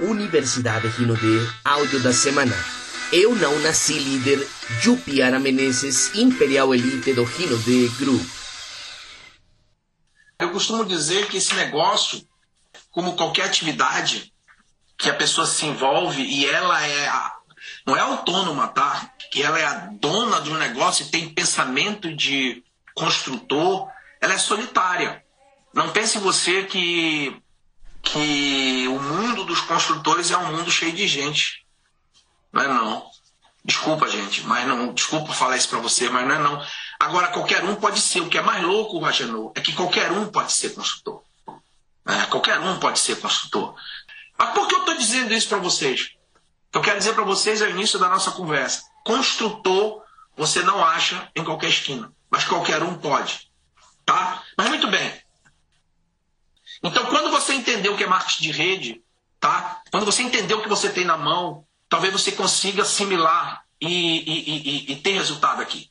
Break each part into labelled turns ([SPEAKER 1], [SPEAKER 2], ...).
[SPEAKER 1] Universidade Rinode, áudio da semana. Eu não nasci líder, Jupiara Menezes, Imperial Elite do Rinode Group.
[SPEAKER 2] Eu costumo dizer que esse negócio, como qualquer atividade que a pessoa se envolve e ela é a, não é autônoma, tá? Que ela é a dona de um negócio e tem pensamento de construtor, ela é solitária. Não pense você que que o mundo dos construtores é um mundo cheio de gente. Não é não. Desculpa, gente, mas não. Desculpa falar isso para você, mas não é não. Agora, qualquer um pode ser. O que é mais louco, Ragenô, é que qualquer um pode ser construtor. É, qualquer um pode ser construtor. Mas por que eu estou dizendo isso para vocês? Eu quero dizer para vocês ao início da nossa conversa. Construtor você não acha em qualquer esquina, mas qualquer um pode. Tá? Mas muito bem. Então, quando você entender o que é marketing de rede, tá? Quando você entender o que você tem na mão, talvez você consiga assimilar e, e, e, e ter resultado aqui.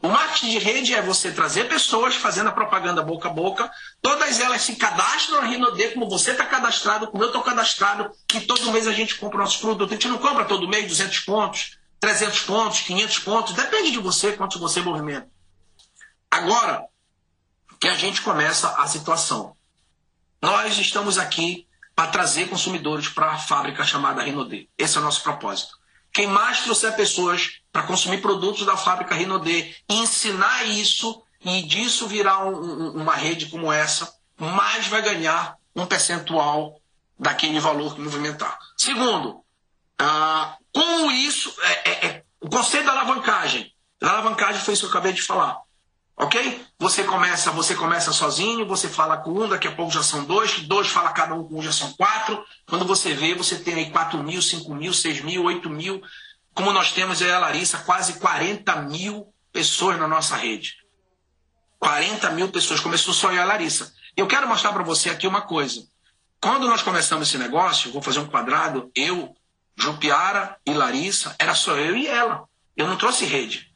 [SPEAKER 2] O marketing de rede é você trazer pessoas fazendo a propaganda boca a boca, todas elas se cadastram na Rinode, como você está cadastrado, como eu estou cadastrado, e todo mês a gente compra nossos produtos. A gente não compra todo mês 200 pontos, 300 pontos, 500 pontos, depende de você, quanto você movimenta. Agora que a gente começa a situação. Nós estamos aqui para trazer consumidores para a fábrica chamada Rinode. Esse é o nosso propósito. Quem mais trouxer pessoas para consumir produtos da fábrica Rinode e ensinar isso e disso virar um, um, uma rede como essa, mais vai ganhar um percentual daquele valor que movimentar. Segundo, ah, com isso, é, é, é, o conceito da alavancagem. A alavancagem foi isso que eu acabei de falar. Ok? Você começa, você começa sozinho, você fala com um, daqui a pouco já são dois, dois fala cada um com um já são quatro. Quando você vê, você tem aí 4 mil, 5 mil, 6 mil, 8 mil. Como nós temos aí a Larissa, quase 40 mil pessoas na nossa rede. 40 mil pessoas. Começou só eu a Larissa. Eu quero mostrar para você aqui uma coisa. Quando nós começamos esse negócio, vou fazer um quadrado, eu, Jupiara e Larissa, era só eu e ela. Eu não trouxe rede.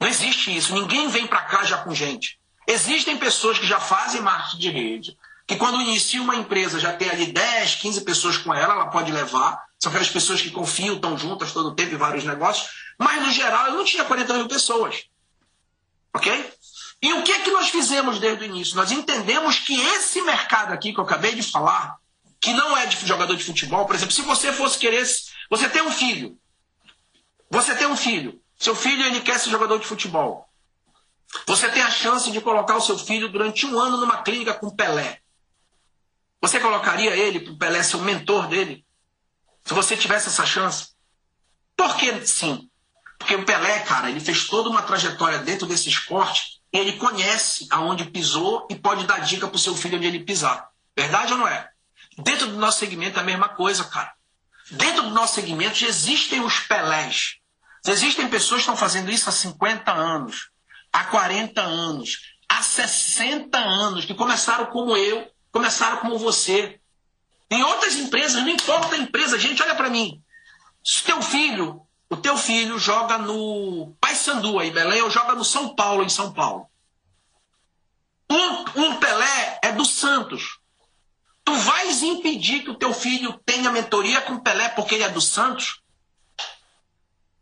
[SPEAKER 2] Não existe isso. Ninguém vem para cá já com gente. Existem pessoas que já fazem marketing de rede, que quando inicia uma empresa já tem ali 10, 15 pessoas com ela, ela pode levar. São aquelas pessoas que confiam, estão juntas todo o tempo em vários negócios. Mas, no geral, eu não tinha 40 mil pessoas. Ok? E o que é que nós fizemos desde o início? Nós entendemos que esse mercado aqui que eu acabei de falar, que não é de jogador de futebol, por exemplo, se você fosse querer. Você tem um filho. Você tem um filho. Seu filho ele quer ser jogador de futebol. Você tem a chance de colocar o seu filho durante um ano numa clínica com Pelé. Você colocaria ele para o Pelé ser o mentor dele? Se você tivesse essa chance? Por que sim? Porque o Pelé, cara, ele fez toda uma trajetória dentro desse esporte e ele conhece aonde pisou e pode dar dica para o seu filho onde ele pisar. Verdade ou não é? Dentro do nosso segmento é a mesma coisa, cara. Dentro do nosso segmento existem os Pelés. Existem pessoas que estão fazendo isso há 50 anos, há 40 anos, há 60 anos, que começaram como eu, começaram como você. Em outras empresas, não importa a empresa, gente, olha para mim. Se teu filho, o teu filho joga no Paysandu aí, Belém, ou joga no São Paulo, em São Paulo. Um, um Pelé é do Santos. Tu vais impedir que o teu filho tenha mentoria com Pelé porque ele é do Santos?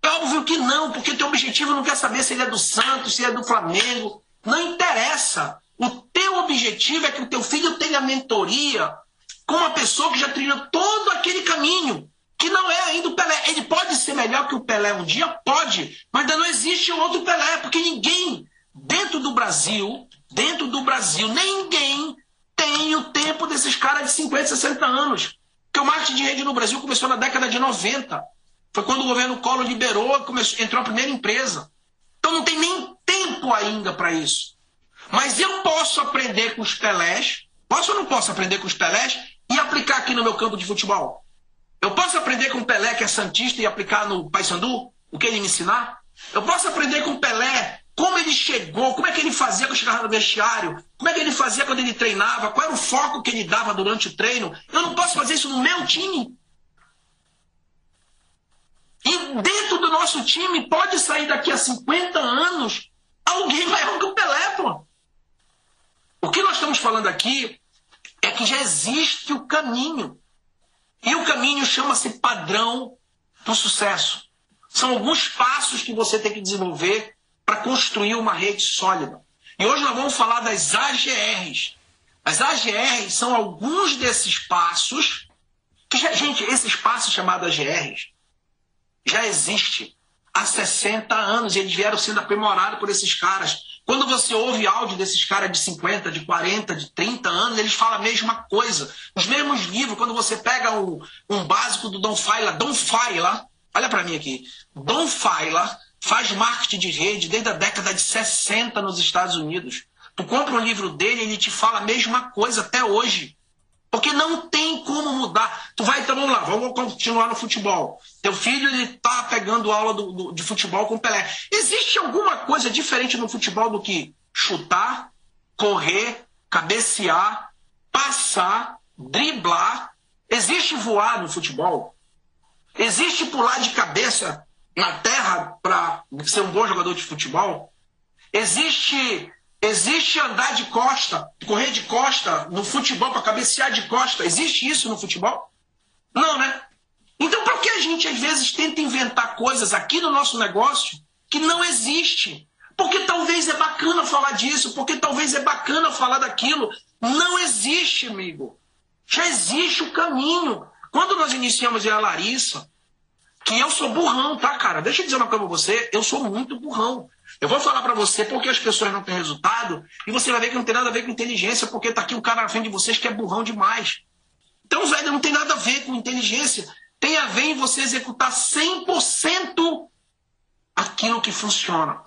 [SPEAKER 2] Óbvio que não, porque teu objetivo não quer saber se ele é do Santos, se ele é do Flamengo. Não interessa. O teu objetivo é que o teu filho tenha mentoria com uma pessoa que já trilhou todo aquele caminho, que não é ainda o Pelé. Ele pode ser melhor que o Pelé um dia? Pode, mas ainda não existe outro Pelé, porque ninguém dentro do Brasil, dentro do Brasil, ninguém tem o tempo desses caras de 50, 60 anos. Porque o marketing de rede no Brasil começou na década de 90. Foi quando o governo Collor liberou, começou, entrou a primeira empresa. Então não tem nem tempo ainda para isso. Mas eu posso aprender com os Pelés, posso ou não posso aprender com os Pelés e aplicar aqui no meu campo de futebol? Eu posso aprender com o Pelé, que é Santista, e aplicar no Paysandu? O que ele me ensinar? Eu posso aprender com o Pelé como ele chegou, como é que ele fazia quando chegava no vestiário, como é que ele fazia quando ele treinava, qual era o foco que ele dava durante o treino. Eu não posso fazer isso no meu time. E dentro do nosso time pode sair daqui a 50 anos alguém maior que o Pelé, pô. O que nós estamos falando aqui é que já existe o caminho. E o caminho chama-se padrão do sucesso. São alguns passos que você tem que desenvolver para construir uma rede sólida. E hoje nós vamos falar das AGRs. As AGRs são alguns desses passos que, gente, esses passos chamados AGRs já existem há 60 anos e eles vieram sendo aprimorados por esses caras. Quando você ouve áudio desses caras de 50, de 40, de 30 anos, eles falam a mesma coisa. Os mesmos livros, quando você pega um, um básico do Don Faila, Don Faila, olha para mim aqui, Don Faila faz marketing de rede desde a década de 60 nos Estados Unidos. Tu compra um livro dele, ele te fala a mesma coisa até hoje. Porque não tem como mudar. Tu vai, então vamos lá, vamos continuar no futebol. Teu filho ele tá pegando aula do, do, de futebol com o Pelé. Existe alguma coisa diferente no futebol do que chutar, correr, cabecear, passar, driblar? Existe voar no futebol? Existe pular de cabeça na terra para ser um bom jogador de futebol? Existe Existe andar de costa, correr de costa no futebol para cabecear de costa? Existe isso no futebol? Não, né? Então, por que a gente às vezes tenta inventar coisas aqui no nosso negócio que não existe? Porque talvez é bacana falar disso, porque talvez é bacana falar daquilo. Não existe, amigo. Já existe o caminho. Quando nós iniciamos a Larissa, que eu sou burrão, tá, cara? Deixa eu dizer uma coisa pra você, eu sou muito burrão. Eu vou falar para você porque as pessoas não têm resultado e você vai ver que não tem nada a ver com inteligência, porque tá aqui um cara na frente de vocês que é burrão demais. Então, velho, não tem nada a ver com inteligência. Tem a ver em você executar 100% aquilo que funciona.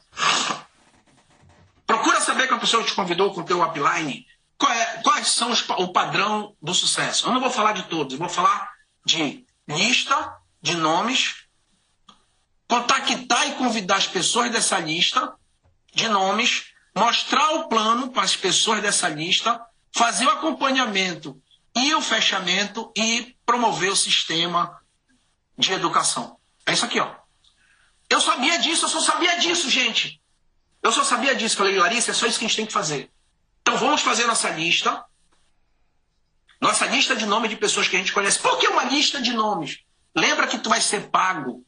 [SPEAKER 2] Procura saber que a pessoa te convidou com o teu upline. É, quais são os, o padrão do sucesso? Eu não vou falar de todos, eu vou falar de lista de nomes contactar e convidar as pessoas dessa lista de nomes, mostrar o plano para as pessoas dessa lista, fazer o acompanhamento e o fechamento e promover o sistema de educação. É isso aqui, ó. Eu sabia disso, eu só sabia disso, gente. Eu só sabia disso. Falei, Larissa, é só isso que a gente tem que fazer. Então vamos fazer nossa lista. Nossa lista de nomes de pessoas que a gente conhece. Por que uma lista de nomes? Que tu vai ser pago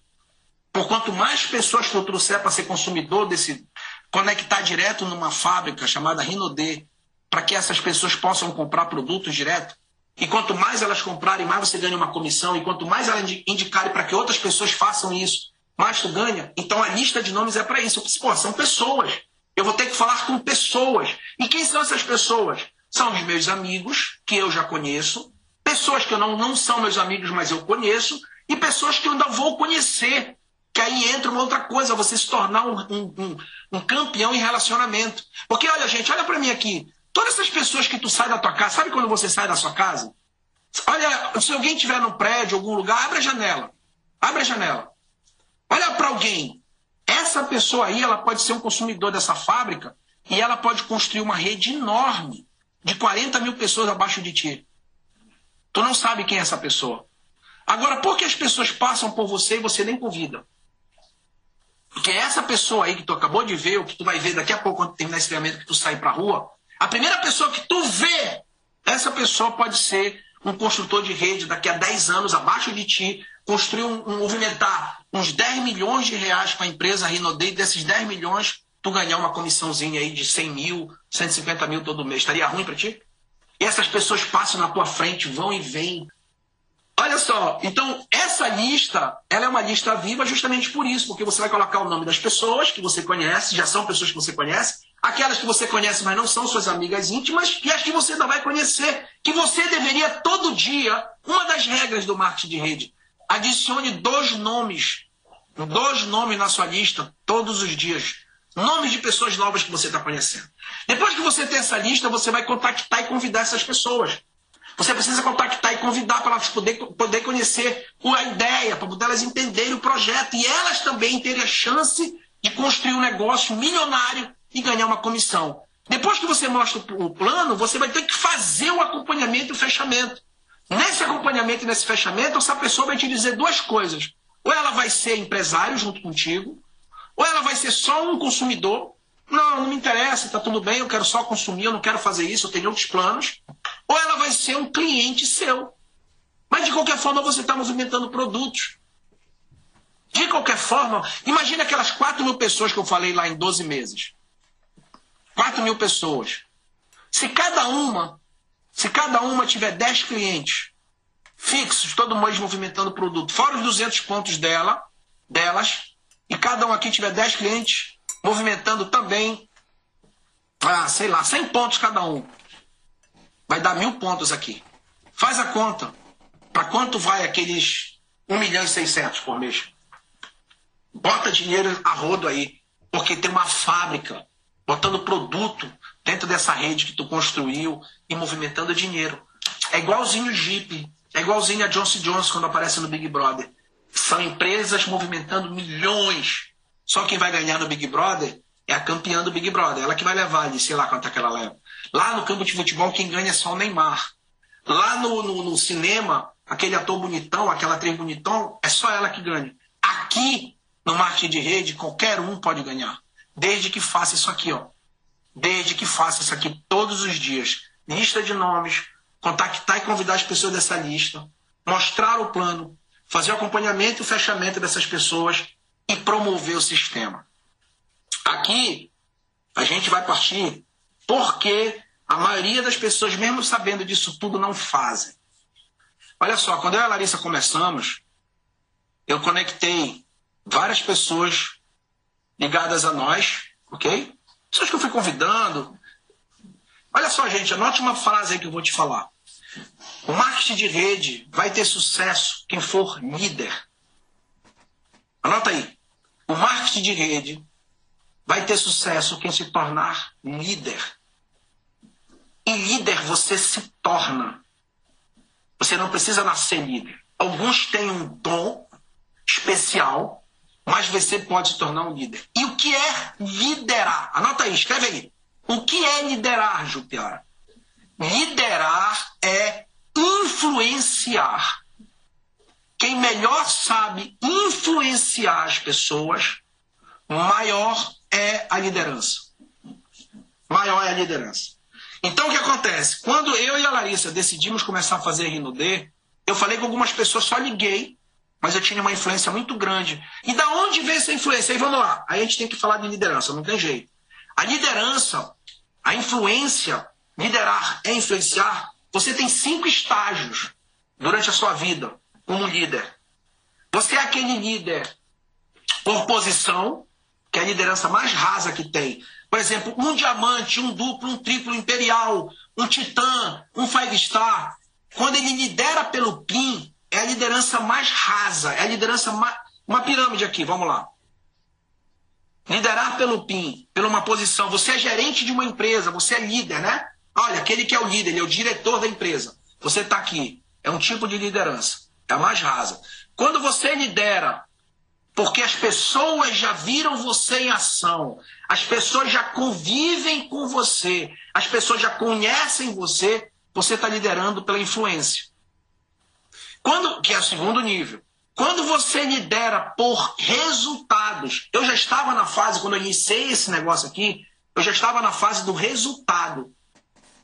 [SPEAKER 2] por quanto mais pessoas tu trouxer para ser consumidor desse, conectar direto numa fábrica chamada Rinode, para que essas pessoas possam comprar produtos direto. E quanto mais elas comprarem, mais você ganha uma comissão. E quanto mais elas indicarem para que outras pessoas façam isso, mais tu ganha. Então a lista de nomes é para isso. Pô, são pessoas. Eu vou ter que falar com pessoas. E quem são essas pessoas? São os meus amigos, que eu já conheço, pessoas que não, não são meus amigos, mas eu conheço, e pessoas que eu ainda vou conhecer. Que aí entra uma outra coisa, você se tornar um, um, um, um campeão em relacionamento. Porque olha, gente, olha para mim aqui. Todas essas pessoas que tu sai da tua casa, sabe quando você sai da sua casa? Olha, se alguém estiver no prédio, algum lugar, abre a janela. Abre a janela. Olha para alguém. Essa pessoa aí, ela pode ser um consumidor dessa fábrica e ela pode construir uma rede enorme de 40 mil pessoas abaixo de ti. Tu não sabe quem é essa pessoa. Agora, por que as pessoas passam por você e você nem convida? Porque essa pessoa aí que tu acabou de ver, ou que tu vai ver daqui a pouco, quando terminar esse treinamento, que tu sai pra rua, a primeira pessoa que tu vê, essa pessoa pode ser um construtor de rede daqui a 10 anos, abaixo de ti, construir um, um movimentar uns 10 milhões de reais para a empresa Rinode, e desses 10 milhões, tu ganhar uma comissãozinha aí de 100 mil, 150 mil todo mês. Estaria ruim para ti? E essas pessoas passam na tua frente, vão e vêm, Olha só, então essa lista, ela é uma lista viva justamente por isso, porque você vai colocar o nome das pessoas que você conhece, já são pessoas que você conhece, aquelas que você conhece, mas não são suas amigas íntimas, e as que você ainda vai conhecer, que você deveria todo dia, uma das regras do marketing de rede, adicione dois nomes, dois nomes na sua lista todos os dias, nomes de pessoas novas que você está conhecendo. Depois que você tem essa lista, você vai contactar e convidar essas pessoas. Você precisa contactar e convidar para elas poder, poder conhecer a ideia, para elas entenderem o projeto e elas também terem a chance de construir um negócio milionário e ganhar uma comissão. Depois que você mostra o plano, você vai ter que fazer o acompanhamento e o fechamento. Nesse acompanhamento e nesse fechamento, essa pessoa vai te dizer duas coisas. Ou ela vai ser empresário junto contigo, ou ela vai ser só um consumidor. Não, não me interessa, está tudo bem, eu quero só consumir, eu não quero fazer isso, eu tenho outros planos ou ela vai ser um cliente seu. Mas de qualquer forma você está movimentando produtos. De qualquer forma, imagine aquelas 4 mil pessoas que eu falei lá em 12 meses. 4 mil pessoas. Se cada uma, se cada uma tiver 10 clientes fixos, todo mês movimentando produto, fora os 200 pontos dela, delas, e cada um aqui tiver 10 clientes movimentando também, ah, sei lá, 100 pontos cada um. Vai dar mil pontos aqui. Faz a conta. Para quanto vai aqueles 1 milhão e 600 por mês? Bota dinheiro a rodo aí, porque tem uma fábrica botando produto dentro dessa rede que tu construiu e movimentando dinheiro. É igualzinho o Jeep, é igualzinho a Johnson Johnson quando aparece no Big Brother. São empresas movimentando milhões. Só quem vai ganhar no Big Brother é a campeã do Big Brother. Ela que vai levar ali, sei lá quanto é que ela leva. Lá no campo de futebol, quem ganha é só o Neymar. Lá no, no, no cinema, aquele ator bonitão, aquela atriz bonitão, é só ela que ganha. Aqui, no marketing de rede, qualquer um pode ganhar. Desde que faça isso aqui, ó. Desde que faça isso aqui todos os dias. Lista de nomes, contactar e convidar as pessoas dessa lista, mostrar o plano, fazer o acompanhamento e o fechamento dessas pessoas e promover o sistema. Aqui, a gente vai partir porque a maioria das pessoas, mesmo sabendo disso tudo, não fazem. Olha só, quando eu e a Larissa começamos, eu conectei várias pessoas ligadas a nós, ok? Pessoas que eu fui convidando. Olha só, gente, anote uma frase aí que eu vou te falar. O marketing de rede vai ter sucesso quem for líder. Anota aí. O marketing de rede vai ter sucesso quem se tornar líder. E líder você se torna. Você não precisa nascer líder. Alguns têm um dom especial mas você pode se tornar um líder. E o que é liderar? Anota aí, escreve aí. O que é liderar, Jupiara? Liderar é influenciar. Quem melhor sabe influenciar as pessoas, maior é a liderança. Maior é a liderança. Então o que acontece? Quando eu e a Larissa decidimos começar a fazer D, eu falei com algumas pessoas, só liguei mas eu tinha uma influência muito grande. E da onde veio essa influência? Aí vamos lá. Aí a gente tem que falar de liderança, não tem jeito. A liderança, a influência, liderar é influenciar. Você tem cinco estágios durante a sua vida como líder. Você é aquele líder por posição, que é a liderança mais rasa que tem. Por exemplo, um diamante, um duplo, um triplo imperial, um titã, um five star. Quando ele lidera pelo PIN, é a liderança mais rasa, é a liderança mais. Uma pirâmide aqui, vamos lá. Liderar pelo PIN, pela uma posição. Você é gerente de uma empresa, você é líder, né? Olha, aquele que é o líder, ele é o diretor da empresa. Você está aqui. É um tipo de liderança. É a mais rasa. Quando você lidera, porque as pessoas já viram você em ação, as pessoas já convivem com você, as pessoas já conhecem você, você está liderando pela influência. Quando, que é o segundo nível. Quando você lidera por resultados, eu já estava na fase, quando eu iniciei esse negócio aqui, eu já estava na fase do resultado.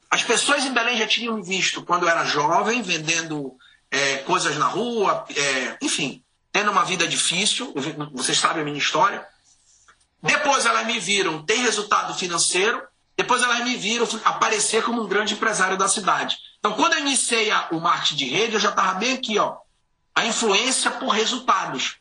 [SPEAKER 2] As pessoas em Belém já tinham visto quando eu era jovem, vendendo é, coisas na rua, é, enfim, tendo uma vida difícil, vocês sabem a minha história. Depois elas me viram ter resultado financeiro, depois elas me viram aparecer como um grande empresário da cidade. Então, quando eu iniciei o marketing de rede, eu já estava bem aqui, ó. A influência por resultados.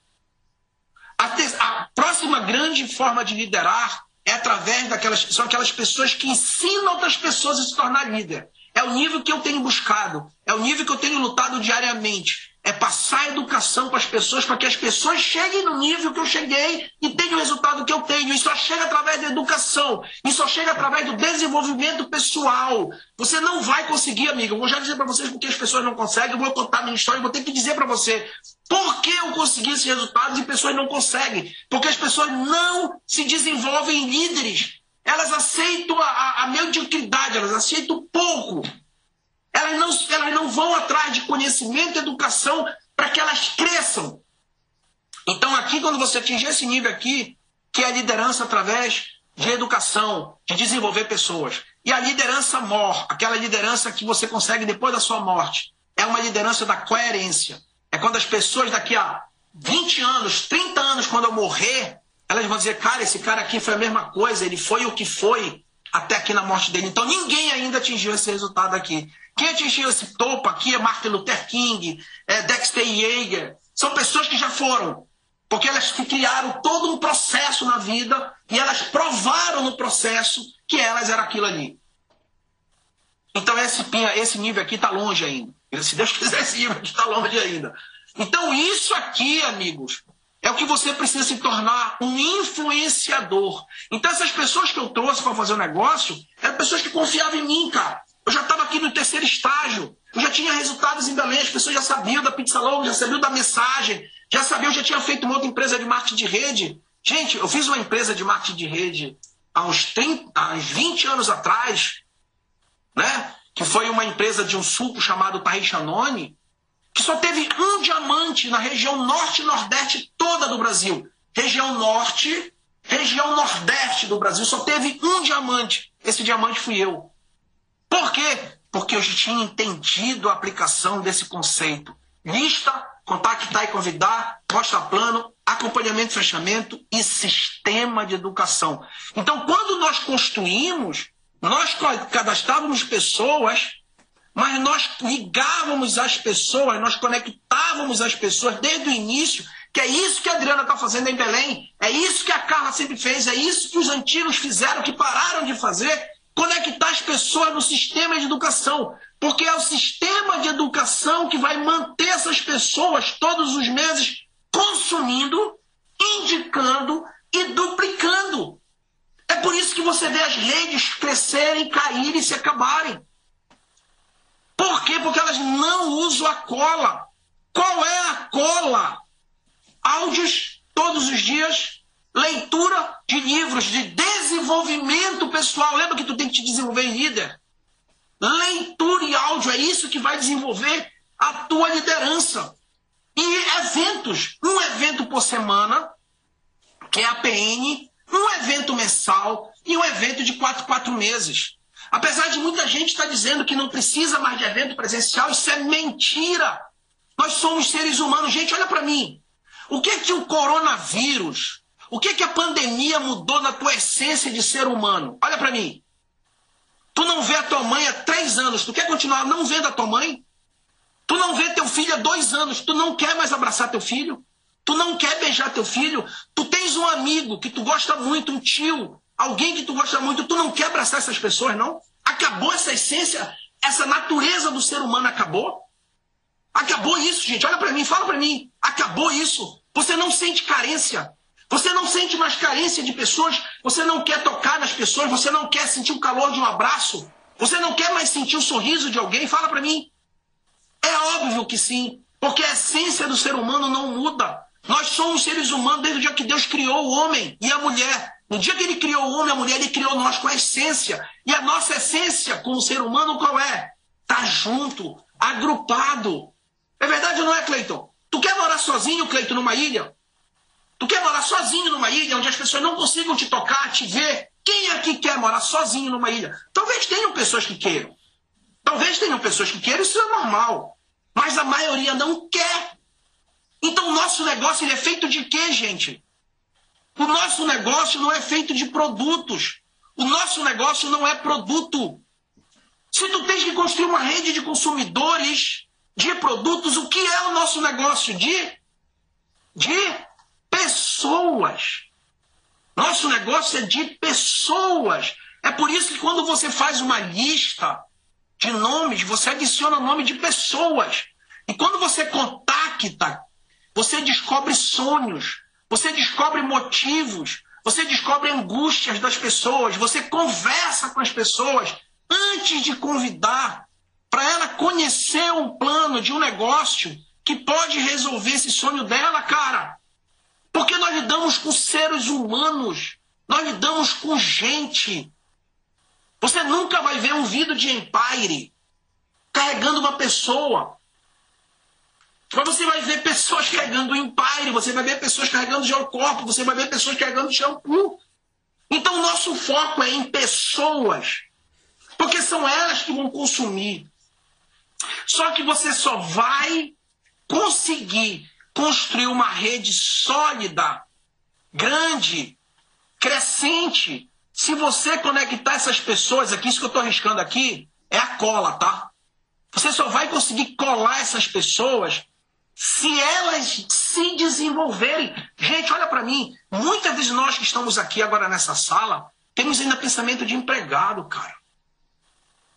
[SPEAKER 2] A, a, próxima grande forma de liderar é através daquelas. São aquelas pessoas que ensinam outras pessoas a se tornar líder. É o nível que eu tenho buscado. É o nível que eu tenho lutado diariamente é passar educação para as pessoas, para que as pessoas cheguem no nível que eu cheguei e tenham o resultado que eu tenho. Isso só chega através da educação, isso só chega através do desenvolvimento pessoal. Você não vai conseguir, amiga. Eu vou já dizer para vocês porque as pessoas não conseguem, eu vou contar minha história, e vou ter que dizer para você por que eu consegui esses resultados e pessoas não conseguem. Porque as pessoas não se desenvolvem em líderes. Elas aceitam a, a, mediocridade, elas aceitam pouco. Elas não, elas não vão atrás de conhecimento e educação para que elas cresçam. Então, aqui, quando você atingir esse nível aqui, que é a liderança através de educação, de desenvolver pessoas. E a liderança mor, aquela liderança que você consegue depois da sua morte. é uma liderança da coerência. É quando as pessoas daqui a 20 anos, 30 anos, quando eu morrer, elas vão dizer, cara, esse cara aqui foi a mesma coisa, ele foi o que foi até aqui na morte dele. Então ninguém ainda atingiu esse resultado aqui. Quem atingiu esse topo aqui é Martin Luther King, é Dexter Yeager. São pessoas que já foram. Porque elas criaram todo um processo na vida e elas provaram no processo que elas eram aquilo ali. Então esse, esse nível aqui está longe ainda. Se Deus quiser, esse nível aqui está longe ainda. Então isso aqui, amigos, é o que você precisa se tornar um influenciador. Então essas pessoas que eu trouxe para fazer o negócio eram pessoas que confiavam em mim, cara. Eu já estava aqui no terceiro estágio. Eu já tinha resultados em Belém. As pessoas já sabiam da pizza longa, já sabiam da mensagem. Já sabiam, já tinha feito uma outra empresa de marketing de rede. Gente, eu fiz uma empresa de marketing de rede há uns, 30, há uns 20 anos atrás, né? que foi uma empresa de um suco chamado Tarichanone, que só teve um diamante na região norte e nordeste toda do Brasil. Região norte, região nordeste do Brasil, só teve um diamante. Esse diamante fui eu. Por quê? Porque eu já tinha entendido a aplicação desse conceito. Lista, contactar e convidar, mostra plano, acompanhamento e fechamento e sistema de educação. Então, quando nós construímos, nós cadastrávamos pessoas, mas nós ligávamos as pessoas, nós conectávamos as pessoas desde o início, que é isso que a Adriana está fazendo em Belém, é isso que a Carla sempre fez, é isso que os antigos fizeram, que pararam de fazer, conectar as pessoas no sistema de educação. Porque é o sistema de educação que vai manter essas pessoas todos os meses consumindo, indicando e duplicando. É por isso que você vê as redes crescerem, caírem e se acabarem. Por quê? Porque elas não usam a cola. Qual é a cola? Áudios todos os dias, leitura de livros de desenvolvimento pessoal. Lembra que tu tem que te desenvolver líder? Leitura e áudio é isso que vai desenvolver a tua liderança. E eventos, um evento por semana, que é a PN, um evento mensal e um evento de quatro, quatro meses. Apesar de muita gente estar dizendo que não precisa mais de evento presencial, isso é mentira. Nós somos seres humanos. Gente, olha para mim. O que que o coronavírus o que, que a pandemia mudou na tua essência de ser humano? Olha para mim. Tu não vê a tua mãe há três anos, tu quer continuar não vendo a tua mãe? Tu não vê teu filho há dois anos, tu não quer mais abraçar teu filho? Tu não quer beijar teu filho? Tu tens um amigo que tu gosta muito, um tio, alguém que tu gosta muito, tu não quer abraçar essas pessoas, não? Acabou essa essência, essa natureza do ser humano acabou? Acabou isso, gente. Olha para mim, fala para mim. Acabou isso. Você não sente carência. Você não sente mais carência de pessoas, você não quer tocar nas pessoas, você não quer sentir o calor de um abraço, você não quer mais sentir o sorriso de alguém? Fala para mim. É óbvio que sim, porque a essência do ser humano não muda. Nós somos seres humanos desde o dia que Deus criou o homem e a mulher. No dia que ele criou o homem e a mulher, ele criou nós com a essência. E a nossa essência como ser humano qual é? Tá junto, agrupado. É verdade ou não é, Cleiton? Tu quer morar sozinho, Cleiton, numa ilha? Tu quer morar sozinho numa ilha onde as pessoas não consigam te tocar, te ver? Quem aqui quer morar sozinho numa ilha? Talvez tenham pessoas que queiram. Talvez tenham pessoas que queiram, isso é normal. Mas a maioria não quer. Então o nosso negócio ele é feito de quê, gente? O nosso negócio não é feito de produtos. O nosso negócio não é produto. Se tu tens que construir uma rede de consumidores de produtos, o que é o nosso negócio? De, de pessoas. Nosso negócio é de pessoas. É por isso que quando você faz uma lista de nomes, você adiciona nome de pessoas. E quando você contacta, você descobre sonhos, você descobre motivos, você descobre angústias das pessoas, você conversa com as pessoas antes de convidar para ela conhecer um plano de um negócio que pode resolver esse sonho dela, cara. Porque nós lidamos com seres humanos, nós lidamos com gente. Você nunca vai ver um vídeo de Empire carregando uma pessoa. Mas você vai ver pessoas carregando Empire, você vai ver pessoas carregando geocorpo, você vai ver pessoas carregando shampoo. Então o nosso foco é em pessoas. Porque são elas que vão consumir. Só que você só vai conseguir construir uma rede sólida, grande, crescente, se você conectar essas pessoas aqui, isso que eu estou arriscando aqui, é a cola, tá? Você só vai conseguir colar essas pessoas se elas se desenvolverem. Gente, olha para mim. Muitas de nós que estamos aqui agora nessa sala temos ainda pensamento de empregado, cara.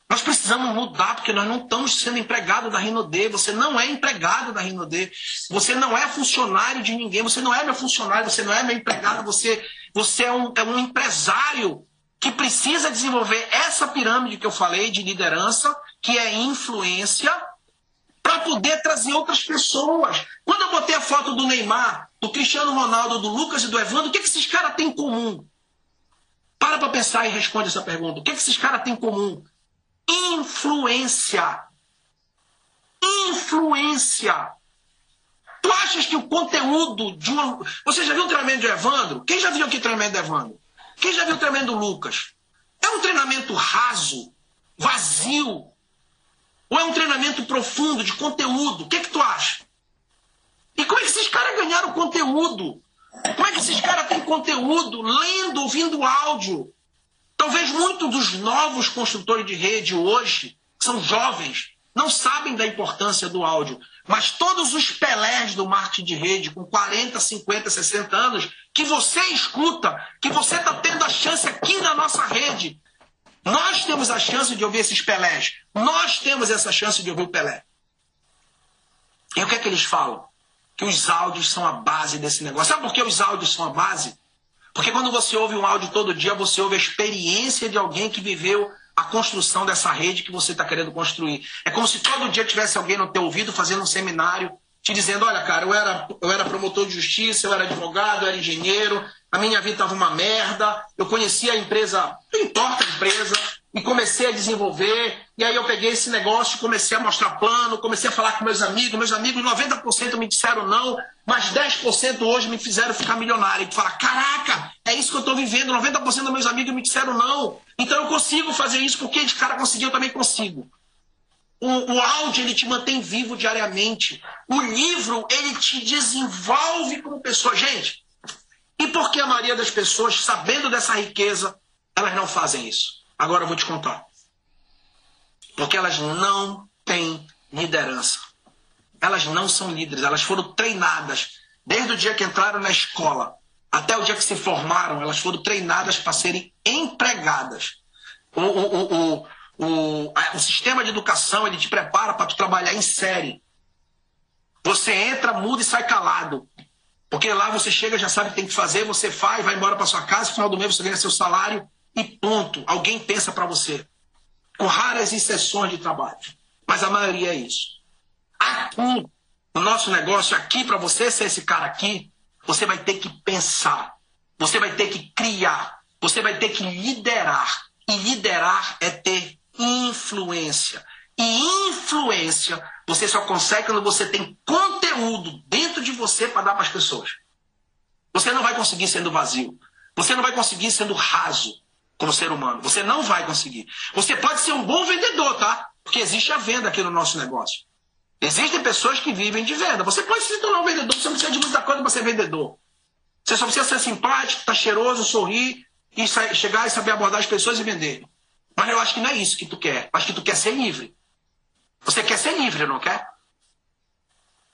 [SPEAKER 2] Nós precisamos mudar, porque nós não estamos sendo empregados da Rinodê. Você não é empregado da Rinodê. Você não é funcionário de ninguém. Você não é meu funcionário, você não é meu empregado. Você, você é, um, é um empresário que precisa desenvolver essa pirâmide que eu falei de liderança, que é influência, para poder trazer outras pessoas. Quando eu botei a foto do Neymar, do Cristiano Ronaldo, do Lucas e do Evandro, o que, que esses caras têm em comum? Para para pensar e responde essa pergunta. O que, que esses caras têm em comum? Influência. Influência. Tu achas que o conteúdo de uma. Você já viu o treinamento de Evandro? Quem já viu aqui o treinamento de Evandro? Quem já viu o treinamento do Lucas? É um treinamento raso, vazio, ou é um treinamento profundo de conteúdo? O que, é que tu acha? E como é que esses caras ganharam conteúdo? Como é que esses caras têm conteúdo lendo, ouvindo áudio? Talvez muitos dos novos construtores de rede hoje, que são jovens, não sabem da importância do áudio. Mas todos os pelés do marketing de rede, com 40, 50, 60 anos, que você escuta, que você está tendo a chance aqui na nossa rede nós temos a chance de ouvir esses Pelés. Nós temos essa chance de ouvir o Pelé. E o que é que eles falam? Que os áudios são a base desse negócio. Sabe por que os áudios são a base? Porque quando você ouve um áudio todo dia, você ouve a experiência de alguém que viveu a construção dessa rede que você está querendo construir. É como se todo dia tivesse alguém no teu ouvido fazendo um seminário, te dizendo, olha, cara, eu era, eu era promotor de justiça, eu era advogado, eu era engenheiro, a minha vida estava uma merda, eu conhecia a empresa, não importa a empresa, e comecei a desenvolver, e aí eu peguei esse negócio, comecei a mostrar plano, comecei a falar com meus amigos, meus amigos, 90% me disseram não, mas 10% hoje me fizeram ficar milionário. E tu fala, caraca, é isso que eu estou vivendo, 90% dos meus amigos me disseram não. Então eu consigo fazer isso, porque esse cara conseguiu, eu também consigo. O, o áudio, ele te mantém vivo diariamente. O livro, ele te desenvolve como pessoa. Gente, e por que a maioria das pessoas, sabendo dessa riqueza, elas não fazem isso? Agora eu vou te contar. Porque elas não têm liderança. Elas não são líderes, elas foram treinadas. Desde o dia que entraram na escola até o dia que se formaram, elas foram treinadas para serem empregadas. O, o, o, o, o sistema de educação ele te prepara para trabalhar em série. Você entra, muda e sai calado. Porque lá você chega, já sabe o que tem que fazer, você faz, vai embora para sua casa, no final do mês você ganha seu salário e ponto. Alguém pensa para você. Com raras exceções de trabalho. Mas a maioria é isso. Aqui, no nosso negócio, aqui, para você ser esse cara aqui, você vai ter que pensar. Você vai ter que criar. Você vai ter que liderar. E liderar é ter influência. E influência você só consegue quando você tem conteúdo dentro de você para dar para as pessoas. Você não vai conseguir sendo vazio. Você não vai conseguir sendo raso como ser humano. Você não vai conseguir. Você pode ser um bom vendedor, tá? Porque existe a venda aqui no nosso negócio. Existem pessoas que vivem de venda. Você pode se tornar um vendedor, você não precisa de muita coisa para ser vendedor. Você só precisa ser simpático, tá cheiroso, sorrir e chegar e saber abordar as pessoas e vender. Mas eu acho que não é isso que tu quer. Eu acho que tu quer ser livre. Você quer ser livre, não quer?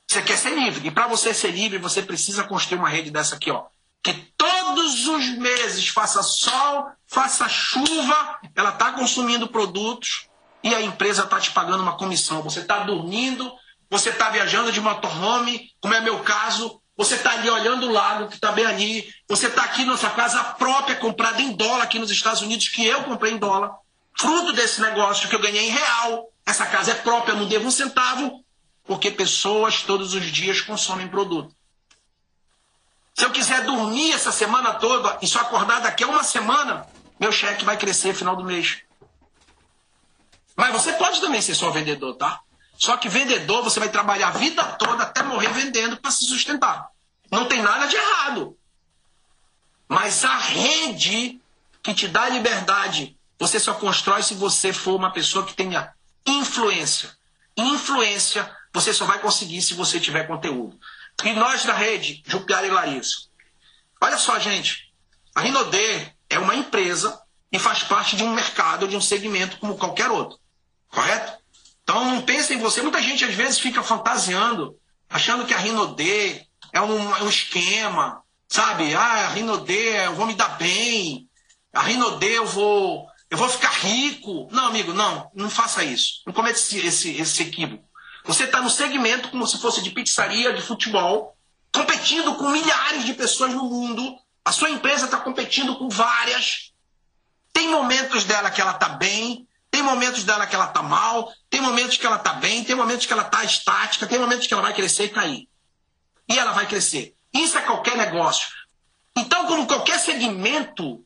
[SPEAKER 2] Você quer ser livre. E para você ser livre, você precisa construir uma rede dessa aqui, ó. Que todos os meses, faça sol, faça chuva, ela está consumindo produtos e a empresa está te pagando uma comissão. Você está dormindo, você está viajando de motorhome, como é meu caso, você está ali olhando o lago que está bem ali, você está aqui na sua casa própria, comprada em dólar aqui nos Estados Unidos, que eu comprei em dólar, fruto desse negócio que eu ganhei em real. Essa casa é própria, eu não devo um centavo, porque pessoas todos os dias consomem produto. Se eu quiser dormir essa semana toda e só acordar daqui a uma semana, meu cheque vai crescer no final do mês. Mas você pode também ser só vendedor, tá? Só que vendedor você vai trabalhar a vida toda até morrer vendendo para se sustentar. Não tem nada de errado. Mas a rede que te dá liberdade, você só constrói se você for uma pessoa que tenha influência. influência você só vai conseguir se você tiver conteúdo. E nós da rede, Jupiara e Larissa. Olha só, gente. A Rinodê é uma empresa e faz parte de um mercado, de um segmento como qualquer outro. Correto? Então não pense em você. Muita gente às vezes fica fantasiando, achando que a Rinodê é um, é um esquema, sabe? Ah, a Rinodê, eu vou me dar bem. A Rinodê, eu vou, eu vou ficar rico. Não, amigo, não. Não faça isso. Não cometa esse, esse, esse equívoco. Você está no segmento como se fosse de pizzaria, de futebol, competindo com milhares de pessoas no mundo. A sua empresa está competindo com várias. Tem momentos dela que ela está bem, tem momentos dela que ela está mal, tem momentos que ela está bem, tem momentos que ela está estática, tem momentos que ela vai crescer e cair. E ela vai crescer. Isso é qualquer negócio. Então, como qualquer segmento,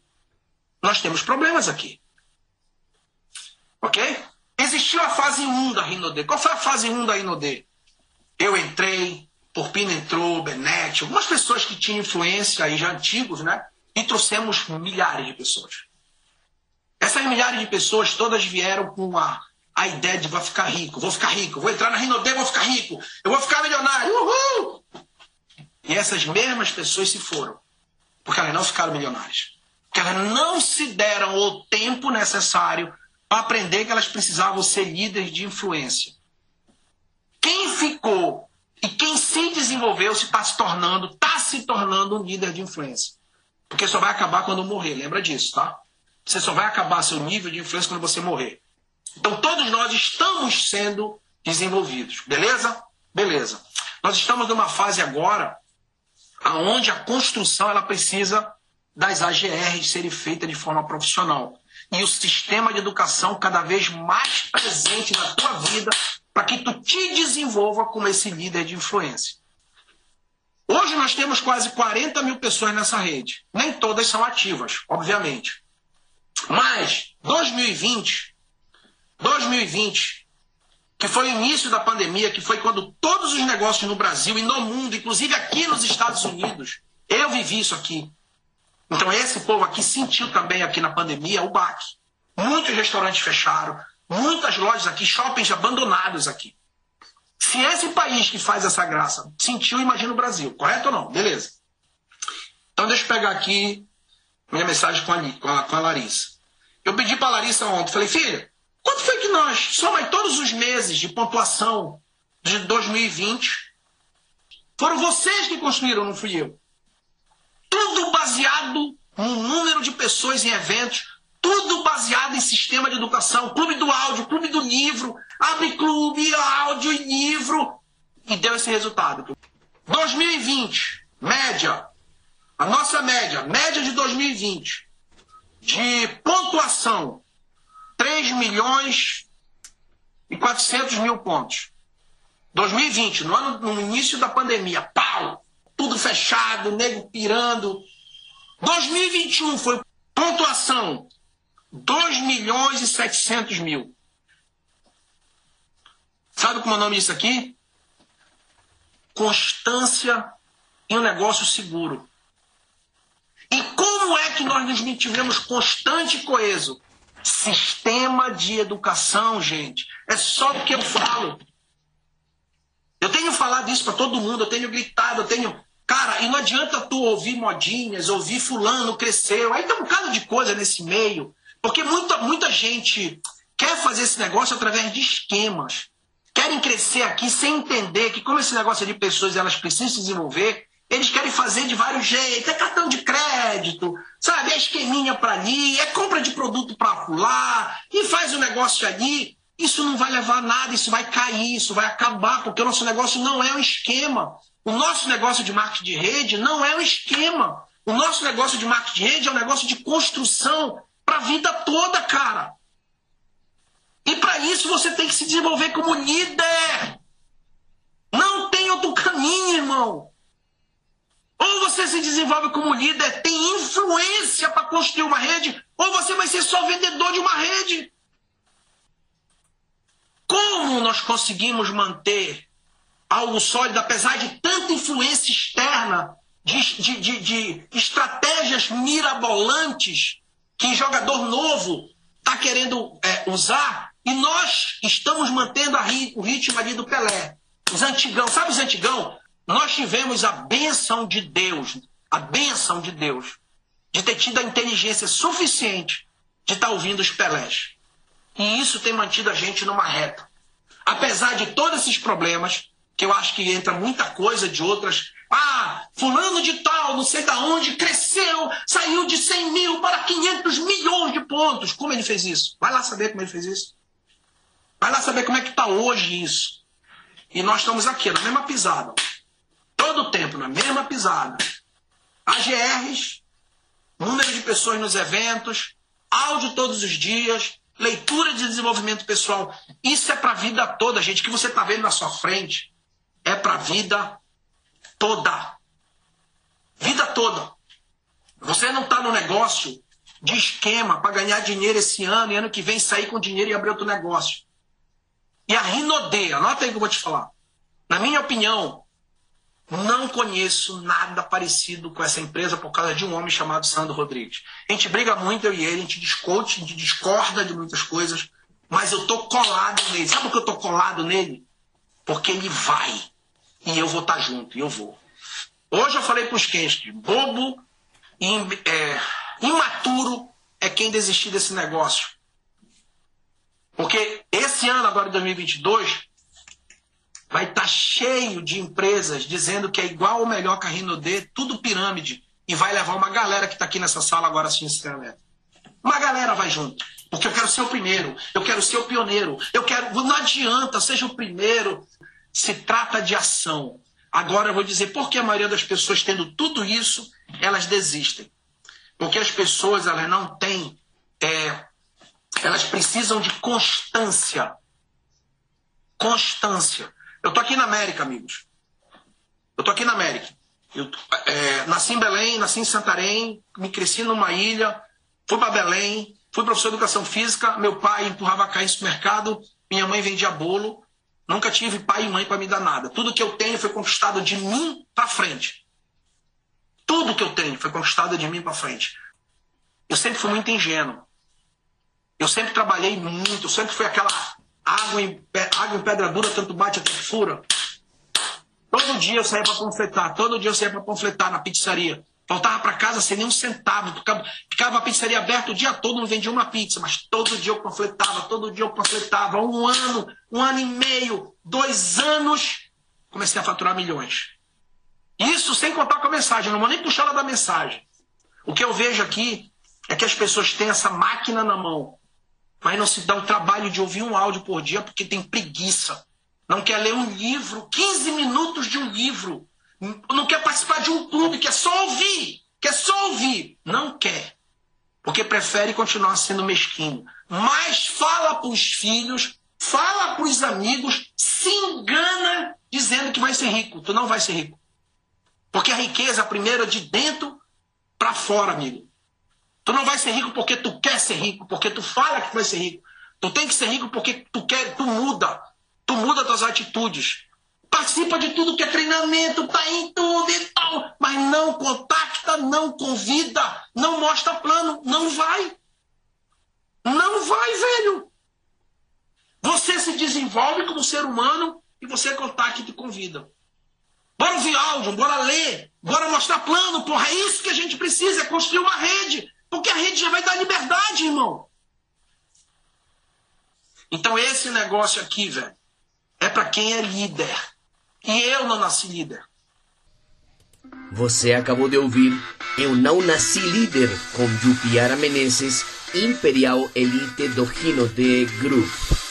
[SPEAKER 2] nós temos problemas aqui. Ok? Existiu a fase 1 da Rinodê. Qual foi a fase 1 da Rinodê? Eu entrei, Porpino entrou, Benete, algumas pessoas que tinham influência aí já antigos, né? E trouxemos milhares de pessoas. Essas milhares de pessoas todas vieram com a, a ideia de vou ficar rico, vou ficar rico, vou entrar na Rinodê, vou ficar rico, eu vou ficar milionário, uhul! E essas mesmas pessoas se foram, porque elas não ficaram milionárias. Porque elas não se deram o tempo necessário aprender que elas precisavam ser líderes de influência. Quem ficou e quem se desenvolveu se está se tornando, está se tornando um líder de influência. Porque só vai acabar quando morrer, lembra disso, tá? Você só vai acabar seu nível de influência quando você morrer. Então todos nós estamos sendo desenvolvidos, beleza? Beleza. Nós estamos numa fase agora aonde a construção ela precisa das AGRs serem feitas de forma profissional e o sistema de educação cada vez mais presente na tua vida para que tu te desenvolva como esse líder de influência. Hoje nós temos quase 40 mil pessoas nessa rede. Nem todas são ativas, obviamente. Mas 2020, 2020, que foi o início da pandemia, que foi quando todos os negócios no Brasil e no mundo, inclusive aqui nos Estados Unidos, eu vivi isso aqui. Então esse povo aqui sentiu também aqui na pandemia o baque. Muitos restaurantes fecharam, muitas lojas aqui, shoppings abandonados aqui. Se esse país que faz essa graça sentiu, imagina o Brasil, correto ou não? Beleza. Então deixa eu pegar aqui minha mensagem com a, com a, com a Larissa. Eu pedi para a Larissa ontem, falei, filha, quanto foi que nós, soma todos os meses de pontuação de 2020, foram vocês que construíram, não fui eu. Baseado no número de pessoas em eventos, tudo baseado em sistema de educação, clube do áudio, clube do livro, abre clube, áudio e livro. E deu esse resultado. 2020, média. A nossa média, média de 2020, de pontuação, 3 milhões e 400 mil pontos. 2020, no, ano, no início da pandemia, pau! tudo fechado, nego pirando. 2021 foi pontuação 2 milhões e 700 mil. Sabe como é o nome disso aqui? Constância em um negócio seguro. E como é que nós nos mantivemos constante e coeso? Sistema de educação, gente. É só o que eu falo. Eu tenho falado isso para todo mundo, eu tenho gritado, eu tenho Cara, e não adianta tu ouvir modinhas, ouvir fulano cresceu. Aí tem um bocado de coisa nesse meio. Porque muita, muita gente quer fazer esse negócio através de esquemas. Querem crescer aqui sem entender que, como esse negócio é de pessoas elas precisam se desenvolver, eles querem fazer de vários jeitos. É cartão de crédito, sabe? É esqueminha para ali, é compra de produto para lá, e faz o negócio ali. Isso não vai levar a nada, isso vai cair, isso vai acabar, porque o nosso negócio não é um esquema. O nosso negócio de marketing de rede não é um esquema. O nosso negócio de marketing de rede é um negócio de construção para a vida toda, cara. E para isso você tem que se desenvolver como líder. Não tem outro caminho, irmão. Ou você se desenvolve como líder, tem influência para construir uma rede, ou você vai ser só vendedor de uma rede. Como nós conseguimos manter algo sólido, apesar de tanta influência externa, de, de, de, de estratégias mirabolantes que jogador novo está querendo é, usar, E nós estamos mantendo o ritmo ali do Pelé. Os antigão, sabe os antigão? Nós tivemos a benção de Deus, a benção de Deus, de ter tido a inteligência suficiente de estar ouvindo os Pelés. E isso tem mantido a gente numa reta. Apesar de todos esses problemas, que eu acho que entra muita coisa de outras. Ah, fulano de tal, não sei da onde, cresceu, saiu de 100 mil para 500 milhões de pontos. Como ele fez isso? Vai lá saber como ele fez isso. Vai lá saber como é que está hoje isso. E nós estamos aqui, na mesma pisada. Todo o tempo, na mesma pisada. AGRs, número de pessoas nos eventos, áudio todos os dias, leitura de desenvolvimento pessoal. Isso é para a vida toda, gente. Que você está vendo na sua frente é para a vida toda. Vida toda. Você não está no negócio de esquema para ganhar dinheiro esse ano e ano que vem sair com dinheiro e abrir outro negócio. E a Rinode, anota aí que eu vou te falar. Na minha opinião, não conheço nada parecido com essa empresa por causa de um homem chamado Sandro Rodrigues. A gente briga muito, eu e ele, a gente discute, a gente discorda de muitas coisas, mas eu tô colado nele. Sabe por que eu tô colado nele? Porque ele vai. E eu vou estar tá junto, e eu vou. Hoje eu falei para os quentes, bobo e é, imaturo é quem desistir desse negócio. Porque esse ano, agora de 2022, vai estar tá cheio de empresas dizendo que é igual ou melhor que a Rinode, tudo pirâmide, e vai levar uma galera que está aqui nessa sala agora assim, Uma galera vai junto. Porque eu quero ser o primeiro, eu quero ser o pioneiro, eu quero. Não adianta, seja o primeiro. Se trata de ação. Agora eu vou dizer por que a maioria das pessoas, tendo tudo isso, elas desistem. Porque as pessoas elas não têm é, elas precisam de constância. Constância. Eu tô aqui na América, amigos. Eu tô aqui na América. Eu é, nasci em Belém, nasci em Santarém, me cresci numa ilha, fui para Belém, fui professor de educação física, meu pai empurrava carro em supermercado, minha mãe vendia bolo. Nunca tive pai e mãe para me dar nada. Tudo que eu tenho foi conquistado de mim para frente. Tudo que eu tenho foi conquistado de mim para frente. Eu sempre fui muito ingênuo. Eu sempre trabalhei muito, eu sempre fui aquela água em, água em pedra dura, tanto bate até fura. Todo dia eu saía para panfletar, todo dia eu saía para panfletar na pizzaria. Voltava para casa sem nenhum centavo, ficava, ficava a pizzaria aberta o dia todo, não vendia uma pizza, mas todo dia eu panfletava, todo dia eu panfletava. Um ano, um ano e meio, dois anos, comecei a faturar milhões. Isso sem contar com a mensagem, não vou nem puxar ela da mensagem. O que eu vejo aqui é que as pessoas têm essa máquina na mão mas não se dá o trabalho de ouvir um áudio por dia porque tem preguiça. Não quer ler um livro, 15 minutos de um livro. Não quer participar de um clube, quer só ouvir. Quer só ouvir. Não quer. Porque prefere continuar sendo mesquinho. Mas fala para os filhos, fala para os amigos, se engana dizendo que vai ser rico. Tu não vai ser rico. Porque a riqueza, primeiro, é de dentro para fora, amigo. Tu não vai ser rico porque tu quer ser rico, porque tu fala que vai ser rico. Tu tem que ser rico porque tu quer, tu muda. Tu muda tuas atitudes. Participa de tudo que é treinamento, tá em tudo e tal. Mas não contacta, não convida, não mostra plano. Não vai. Não vai, velho. Você se desenvolve como ser humano e você contacta e te convida. Bora ouvir áudio, bora ler, bora mostrar plano, porra. É isso que a gente precisa, é construir uma rede. Porque a rede já vai dar liberdade, irmão. Então esse negócio aqui, velho, é para quem é líder. E eu não nasci líder.
[SPEAKER 1] Você acabou de ouvir Eu Não Nasci Líder com Jupiara Menezes, Imperial Elite do Gino de Group.